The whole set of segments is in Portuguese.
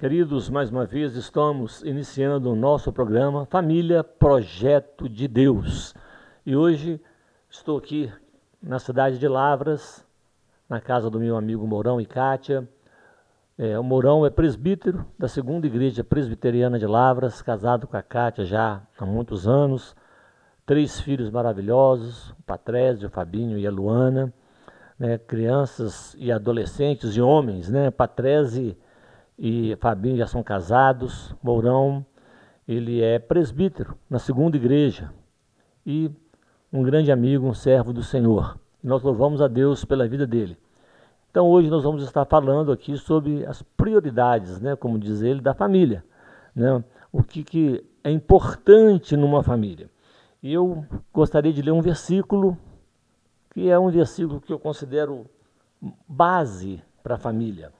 Queridos, mais uma vez estamos iniciando o nosso programa Família Projeto de Deus. E hoje estou aqui na cidade de Lavras, na casa do meu amigo Mourão e Kátia. É, o Mourão é presbítero da segunda igreja presbiteriana de Lavras, casado com a Kátia já há muitos anos. Três filhos maravilhosos, o Patrésio, o Fabinho e a Luana. Né, crianças e adolescentes e homens, né? Patrese e Fabinho já são casados. Mourão, ele é presbítero na segunda igreja e um grande amigo, um servo do Senhor. Nós louvamos a Deus pela vida dele. Então hoje nós vamos estar falando aqui sobre as prioridades, né, como diz ele, da família. Né? O que, que é importante numa família. E eu gostaria de ler um versículo, que é um versículo que eu considero base para a família.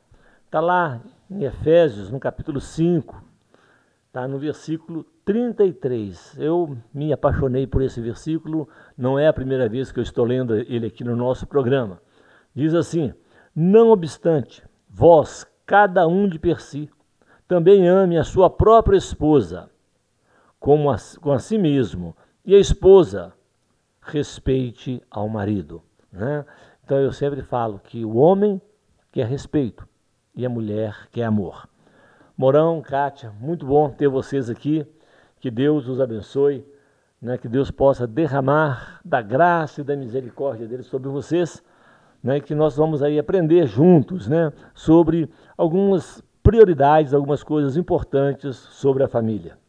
Está lá em Efésios, no capítulo 5, está no versículo 33. Eu me apaixonei por esse versículo, não é a primeira vez que eu estou lendo ele aqui no nosso programa. Diz assim: Não obstante, vós, cada um de per si, também ame a sua própria esposa, como a, com a si mesmo, e a esposa respeite ao marido. Né? Então eu sempre falo que o homem quer respeito, e a mulher que é amor. Morão, Kátia, muito bom ter vocês aqui. Que Deus os abençoe, né? que Deus possa derramar da graça e da misericórdia dele sobre vocês, né? que nós vamos aí aprender juntos né? sobre algumas prioridades, algumas coisas importantes sobre a família.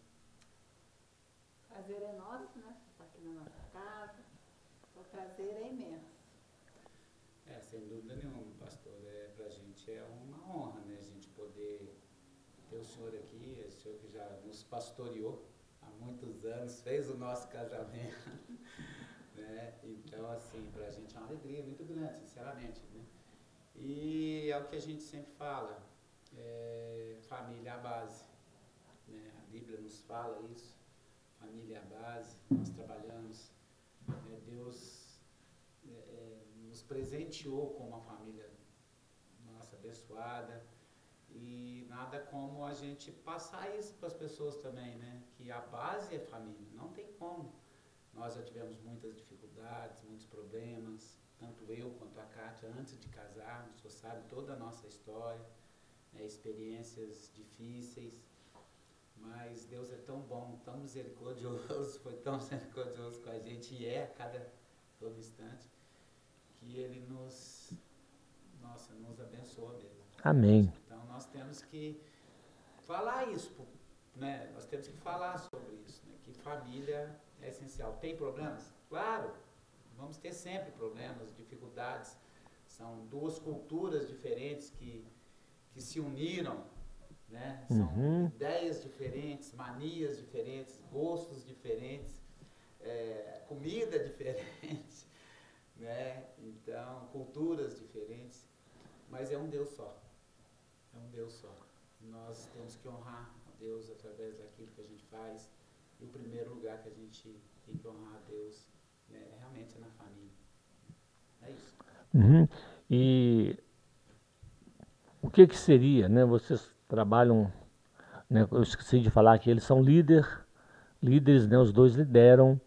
Nosso casamento. né? Então, assim, para a gente é uma alegria muito grande, sinceramente. Né? E é o que a gente sempre fala, é, família é a base. Né? A Bíblia nos fala isso, família é a base, nós trabalhamos, né? Deus é, é, nos presenteou com uma família nossa abençoada, e nada como a gente passar isso para as pessoas também, né? Que a base é família, não tem como. Nós já tivemos muitas dificuldades, muitos problemas, tanto eu quanto a Kátia, antes de casar, o senhor sabe toda a nossa história, né? experiências difíceis, mas Deus é tão bom, tão misericordioso, foi tão misericordioso com a gente e é a cada todo instante, que Ele nos, nossa, nos abençoa mesmo. Amém nós temos que falar isso, né? Nós temos que falar sobre isso, né? que família é essencial. Tem problemas? Claro, vamos ter sempre problemas, dificuldades. São duas culturas diferentes que, que se uniram, né? São uhum. ideias diferentes, manias diferentes, gostos diferentes, é, comida diferente, né? Então, culturas diferentes, mas é um Deus só é um Deus só. Nós temos que honrar a Deus através daquilo que a gente faz. E o primeiro lugar que a gente tem que honrar a Deus né, é realmente na família. É isso. Uhum. E o que, que seria, né? Vocês trabalham, né, eu esqueci de falar que eles são líder, líderes, né? Os dois lideram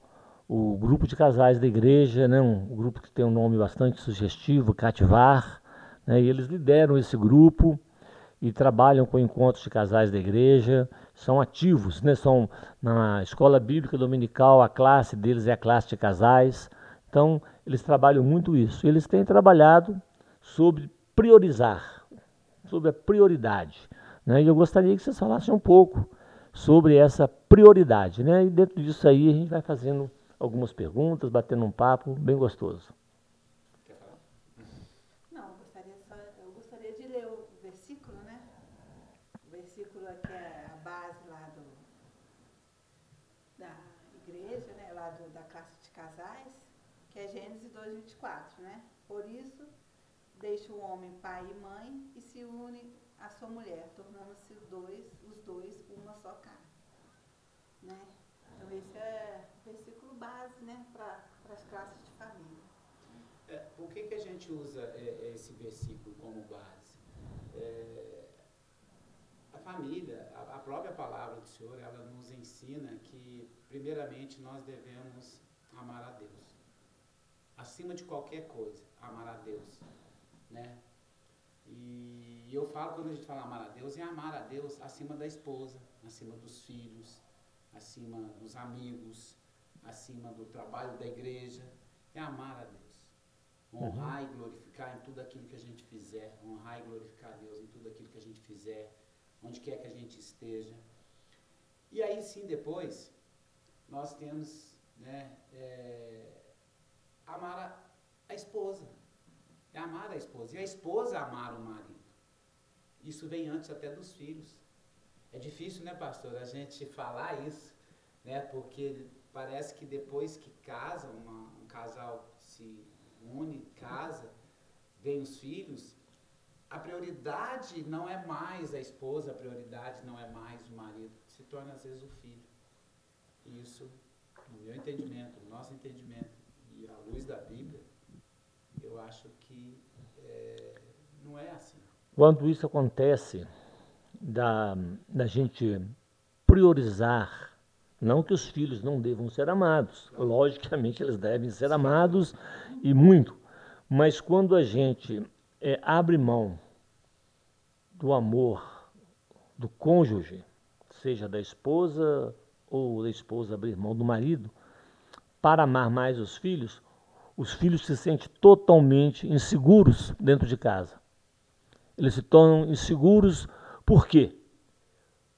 o grupo de casais da igreja, né? Um, um grupo que tem um nome bastante sugestivo, Cativar, né? E eles lideram esse grupo e trabalham com encontros de casais da igreja, são ativos, né? São na escola bíblica dominical, a classe deles é a classe de casais. Então, eles trabalham muito isso. Eles têm trabalhado sobre priorizar, sobre a prioridade. Né? E eu gostaria que vocês falassem um pouco sobre essa prioridade. Né? E dentro disso aí a gente vai fazendo algumas perguntas, batendo um papo bem gostoso. Deixa o homem pai e mãe e se une à sua mulher, tornando-se dois, os dois uma só carne. Né? Então esse é o versículo base né, para as classes de família. É, por que, que a gente usa é, esse versículo como base? É, a família própria palavra do Senhor, ela nos ensina que, primeiramente, nós devemos amar a Deus. Acima de qualquer coisa, amar a Deus, né? E eu falo, quando a gente fala amar a Deus, é amar a Deus acima da esposa, acima dos filhos, acima dos amigos, acima do trabalho da igreja. É amar a Deus. Honrar uhum. e glorificar em tudo aquilo que a gente fizer. Honrar e glorificar a Deus em tudo aquilo que a gente fizer onde quer que a gente esteja. E aí sim, depois, nós temos né, é, amar a, a, esposa. É amar a esposa. E a esposa amar o marido. Isso vem antes até dos filhos. É difícil, né, pastor, a gente falar isso, né? Porque parece que depois que casa, uma, um casal se une, casa, vem os filhos, a prioridade não é mais a esposa, a prioridade não é mais o marido, se torna às vezes o filho. E isso, meu entendimento, no nosso entendimento, e à luz da Bíblia, eu acho que é, não é assim. Quando isso acontece, da, da gente priorizar, não que os filhos não devam ser amados, logicamente eles devem ser amados e muito, mas quando a gente é, abre mão do amor do cônjuge, seja da esposa ou da esposa abrir mão do marido, para amar mais os filhos, os filhos se sentem totalmente inseguros dentro de casa. Eles se tornam inseguros por quê?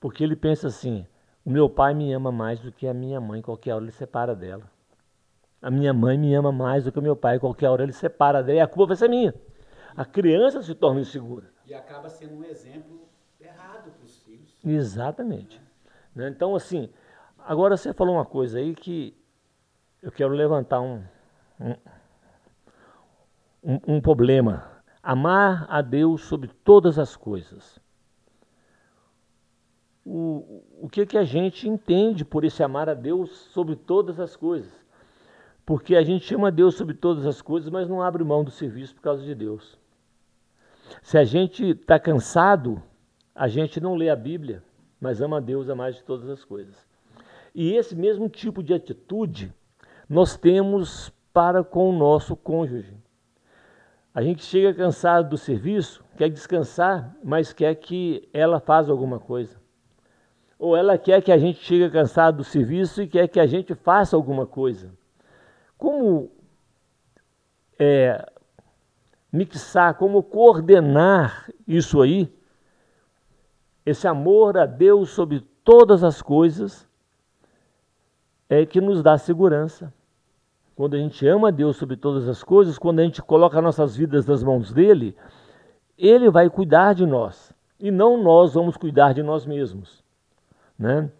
Porque ele pensa assim: o meu pai me ama mais do que a minha mãe, qualquer hora ele separa dela. A minha mãe me ama mais do que o meu pai, qualquer hora ele separa dela e a culpa vai ser minha. A criança se torna insegura e acaba sendo um exemplo errado para os filhos. Exatamente. Né? Então, assim, agora você falou uma coisa aí que eu quero levantar um, um, um, problema. Amar a Deus sobre todas as coisas. O, o que, que a gente entende por esse amar a Deus sobre todas as coisas? Porque a gente ama Deus sobre todas as coisas, mas não abre mão do serviço por causa de Deus. Se a gente está cansado, a gente não lê a Bíblia, mas ama a Deus a mais de todas as coisas. E esse mesmo tipo de atitude nós temos para com o nosso cônjuge. A gente chega cansado do serviço, quer descansar, mas quer que ela faça alguma coisa. Ou ela quer que a gente chegue cansado do serviço e quer que a gente faça alguma coisa. Como é, mixar, como coordenar isso aí, esse amor a Deus sobre todas as coisas, é que nos dá segurança. Quando a gente ama a Deus sobre todas as coisas, quando a gente coloca nossas vidas nas mãos dele, ele vai cuidar de nós e não nós vamos cuidar de nós mesmos, né?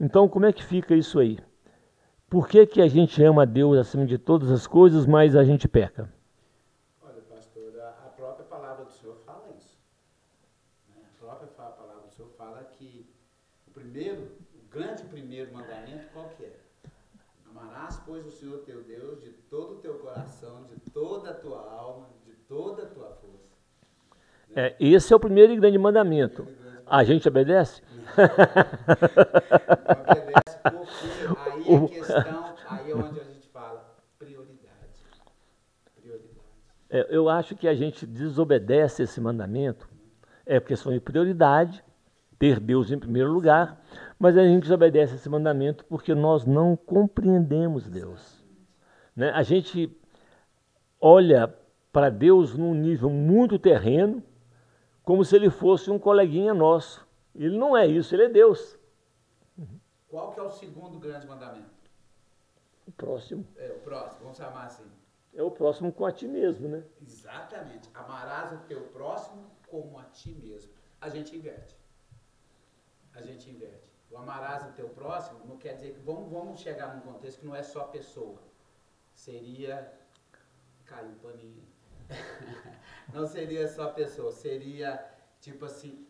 Então, como é que fica isso aí? Por que, que a gente ama a Deus acima de todas as coisas, mas a gente peca? primeiro, o grande primeiro mandamento, que? Pois, o Senhor teu Deus de todo o teu coração, de toda a tua alma, de toda a tua força. É, esse é o primeiro e grande mandamento. A gente obedece? obedece porque aí a questão, aí é onde a gente fala prioridade. Prioridade. É, eu acho que a gente desobedece esse mandamento, é questão de prioridade, ter Deus em primeiro lugar, mas a gente desobedece esse mandamento porque nós não compreendemos Deus. Né? A gente olha para Deus num nível muito terreno, como se ele fosse um coleguinha nosso. Ele não é isso, ele é Deus. Qual que é o segundo grande mandamento? O próximo. É, o próximo, vamos chamar assim. É o próximo com a ti mesmo, né? Exatamente. Amarás o teu próximo como a ti mesmo. A gente inverte a gente inverte. O amarás o teu próximo não quer dizer que vamos, vamos chegar num contexto que não é só pessoa. Seria. Caiu o paninho. não seria só pessoa, seria tipo assim,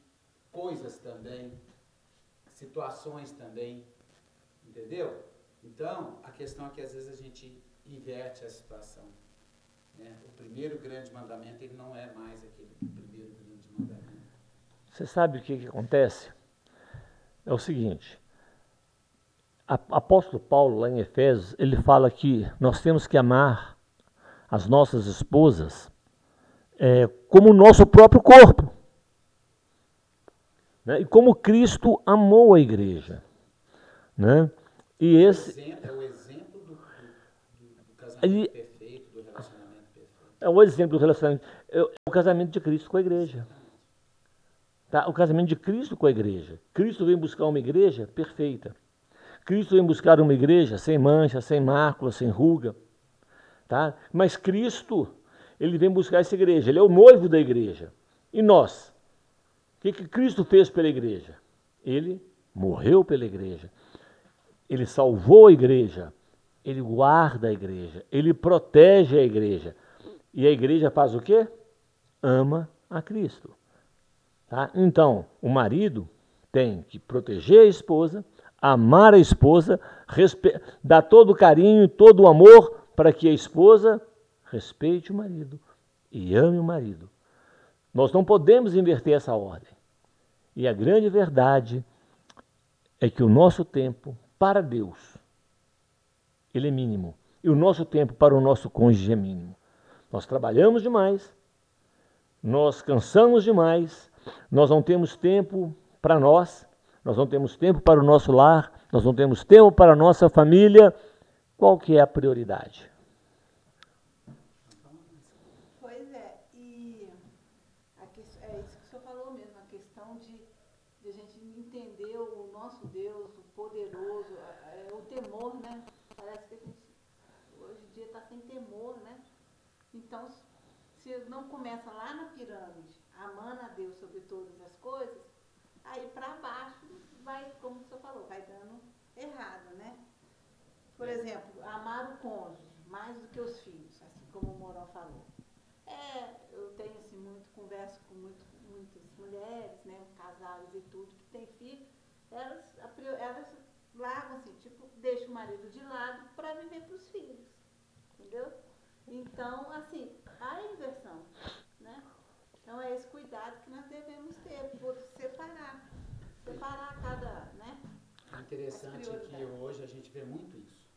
coisas também, situações também. Entendeu? Então, a questão é que às vezes a gente inverte a situação. Né? O primeiro grande mandamento ele não é mais aquele primeiro grande mandamento. Você sabe o que, que acontece? É o seguinte: apóstolo Paulo, lá em Efésios, ele fala que nós temos que amar as nossas esposas é, como o nosso próprio corpo. Né? E como Cristo amou a igreja. Né? E esse. É o exemplo do, do, do casamento perfeito, do relacionamento perfeito. É o exemplo do relacionamento. É o casamento de Cristo com a igreja. Tá? O casamento de Cristo com a igreja. Cristo vem buscar uma igreja perfeita. Cristo vem buscar uma igreja sem mancha, sem mácula, sem ruga. Tá? Mas Cristo, ele vem buscar essa igreja. Ele é o noivo da igreja. E nós? O que, que Cristo fez pela igreja? Ele morreu pela igreja. Ele salvou a igreja. Ele guarda a igreja. Ele protege a igreja. E a igreja faz o quê? Ama a Cristo. Tá? Então, o marido tem que proteger a esposa, amar a esposa, dar todo o carinho, todo o amor para que a esposa respeite o marido e ame o marido. Nós não podemos inverter essa ordem. E a grande verdade é que o nosso tempo para Deus ele é mínimo e o nosso tempo para o nosso cônjuge é mínimo. Nós trabalhamos demais, nós cansamos demais, nós não temos tempo para nós nós não temos tempo para o nosso lar, nós não temos tempo para a nossa família. Qual que é a prioridade? Pois é, e que, é isso que o senhor falou mesmo, a questão de, de a gente entender o nosso Deus, o poderoso, é, o temor, né? Parece que a gente hoje em dia está sem temor, né? Então, se não começa lá na pirâmide, amando a Deus sobre todas as coisas, aí para baixo vai, como o senhor falou, vai dando errado, né? Por exemplo, amar o cônjuge mais do que os filhos, assim como o Morão falou. É, eu tenho assim, muito, converso com muito, muitas mulheres, né, casais e tudo, que têm filhos, elas, elas largam assim, tipo, deixam o marido de lado para viver para os filhos. Entendeu? Então, assim, há inversão? Então é esse cuidado que nós devemos ter, por separar. Separar cada, né? É interessante que hoje a gente vê muito isso.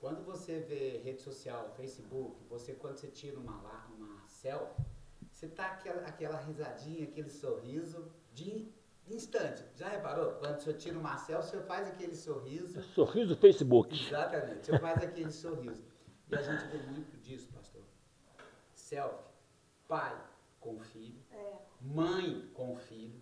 Quando você vê rede social, Facebook, você quando você tira uma, uma selfie, você tá aquela, aquela risadinha, aquele sorriso de instante. Já reparou? Quando você tira uma selfie, você faz aquele sorriso. Sorriso Facebook. Exatamente, você faz aquele sorriso. E a gente vê muito disso, pastor. Selfie, pai, com o filho, é. mãe com o filho,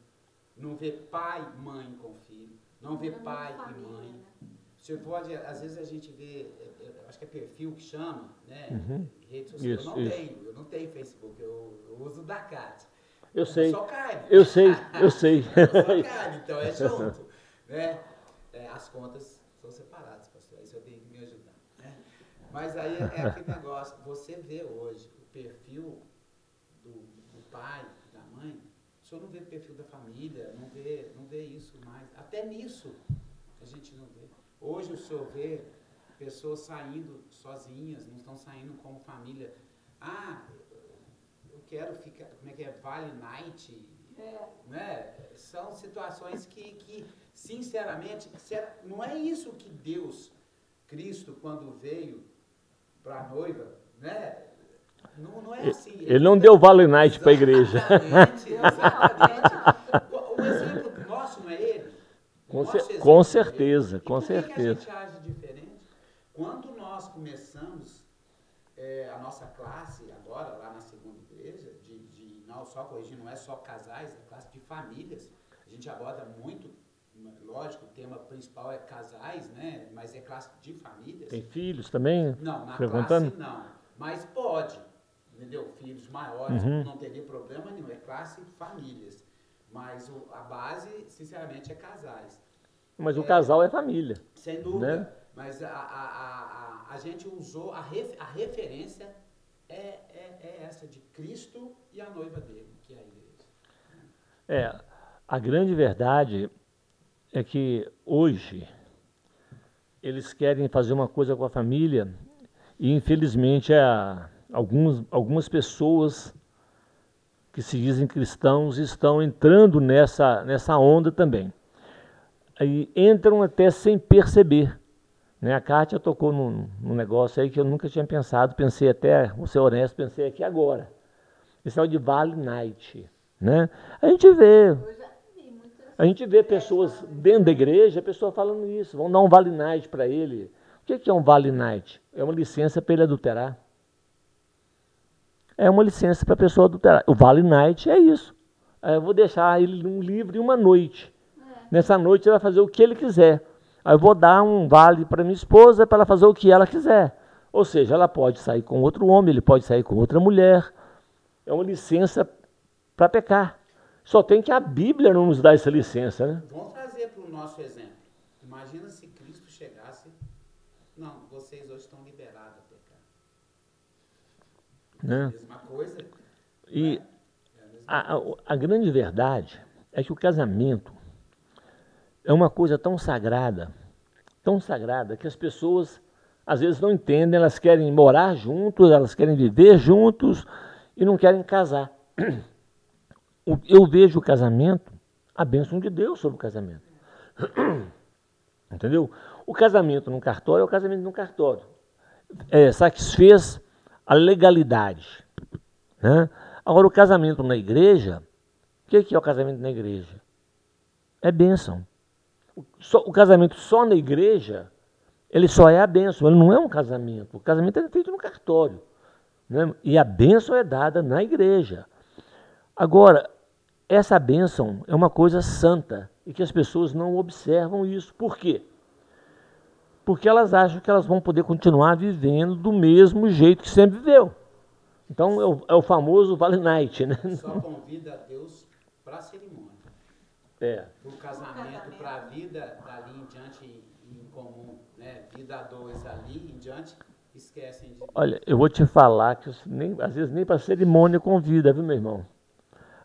não vê pai, mãe com filho, não vê pai e mãe. Né? Você pode, às vezes a gente vê, é, é, acho que é perfil que chama, né? Uhum. Rede social. Isso, eu não isso. tenho, eu não tenho Facebook, eu, eu uso da Cat. Eu sei. Só carne. Eu sei, eu sei. eu só carne, então é junto. né? É, as contas são separadas, pastor. Isso eu tenho que me ajudar. Né? Mas aí é, é aquele negócio, você vê hoje o perfil pai, da mãe, o senhor não vê o perfil da família, não vê, não vê isso mais. Até nisso a gente não vê. Hoje o senhor vê pessoas saindo sozinhas, não estão saindo como família. Ah, eu quero ficar, como é que é, Vale Night, é. né? São situações que, que sinceramente, não é isso que Deus, Cristo, quando veio para a noiva, né? Não, não é assim. Ele, ele não deu Vale Night para a igreja. Exatamente, exatamente. o exemplo nosso não é ele? Com, ce com certeza, é com certeza. Que a gente age diferente? Quando nós começamos é, a nossa classe, agora, lá na segunda igreja, de, de não só corrigir, não é só casais, é classe de famílias. A gente aborda muito lógico, o tema principal é casais, né? Mas é classe de famílias. Tem filhos também? Não, na classe não. Mas pode entendeu? Filhos maiores, uhum. não teria problema nenhum, é classe famílias. Mas o, a base, sinceramente, é casais. Mas é, o casal é família. Sem dúvida. Né? Mas a, a, a, a, gente usou, a, ref, a referência é, é, é essa de Cristo e a noiva dele, que é a igreja. É, a grande verdade é que hoje eles querem fazer uma coisa com a família e infelizmente a algumas, algumas pessoas que se dizem cristãos estão entrando nessa, nessa onda também. aí entram até sem perceber. Né? A Kátia tocou num, num, negócio aí que eu nunca tinha pensado, pensei até, vou ser honesto, pensei aqui agora. Esse é o de Vale Night. Né? A gente vê. A gente vê pessoas dentro da igreja, a pessoa falando isso, vão dar um Vale Night para ele. O que é um Vale Night? É uma licença para ele adulterar. É uma licença para a pessoa adulterar. O Vale Night é isso. Eu vou deixar ele um livre uma noite. Nessa noite ele vai fazer o que ele quiser. Aí eu vou dar um vale para minha esposa para ela fazer o que ela quiser. Ou seja, ela pode sair com outro homem, ele pode sair com outra mulher. É uma licença para pecar. Só tem que a Bíblia não nos dá essa licença, né? Vamos trazer para o nosso exemplo. Imagina se Cristo chegasse. Não, vocês hoje estão liberados a pecar. Né? Coisa. E é a, a, a grande verdade é que o casamento é uma coisa tão sagrada, tão sagrada, que as pessoas às vezes não entendem, elas querem morar juntos, elas querem viver juntos e não querem casar. Eu vejo o casamento, a bênção de Deus sobre o casamento. Entendeu? O casamento no cartório é o casamento no cartório. É, satisfez a legalidade. Né? Agora, o casamento na igreja, o que é o casamento na igreja? É bênção só, o casamento só na igreja, ele só é a bênção, ele não é um casamento. O casamento é feito no cartório. Né? E a bênção é dada na igreja. Agora, essa bênção é uma coisa santa e que as pessoas não observam isso. Por quê? Porque elas acham que elas vão poder continuar vivendo do mesmo jeito que sempre viveu. Então é o, é o famoso Vale Night, né? Só convida Deus para a cerimônia. É. O casamento para a vida dali em diante em comum, né? Vida a dois ali em diante, esquecem de. Olha, eu vou te falar que nem, às vezes nem para cerimônia convida, viu, meu irmão?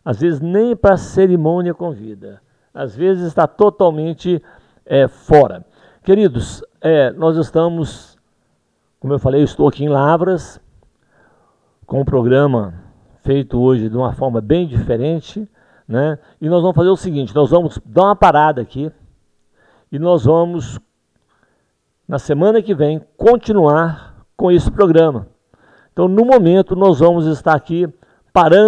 Às vezes nem para cerimônia convida. Às vezes está totalmente é, fora. Queridos, é, nós estamos, como eu falei, eu estou aqui em Lavras, com um programa feito hoje de uma forma bem diferente. Né? E nós vamos fazer o seguinte: nós vamos dar uma parada aqui e nós vamos, na semana que vem, continuar com esse programa. Então, no momento, nós vamos estar aqui parando.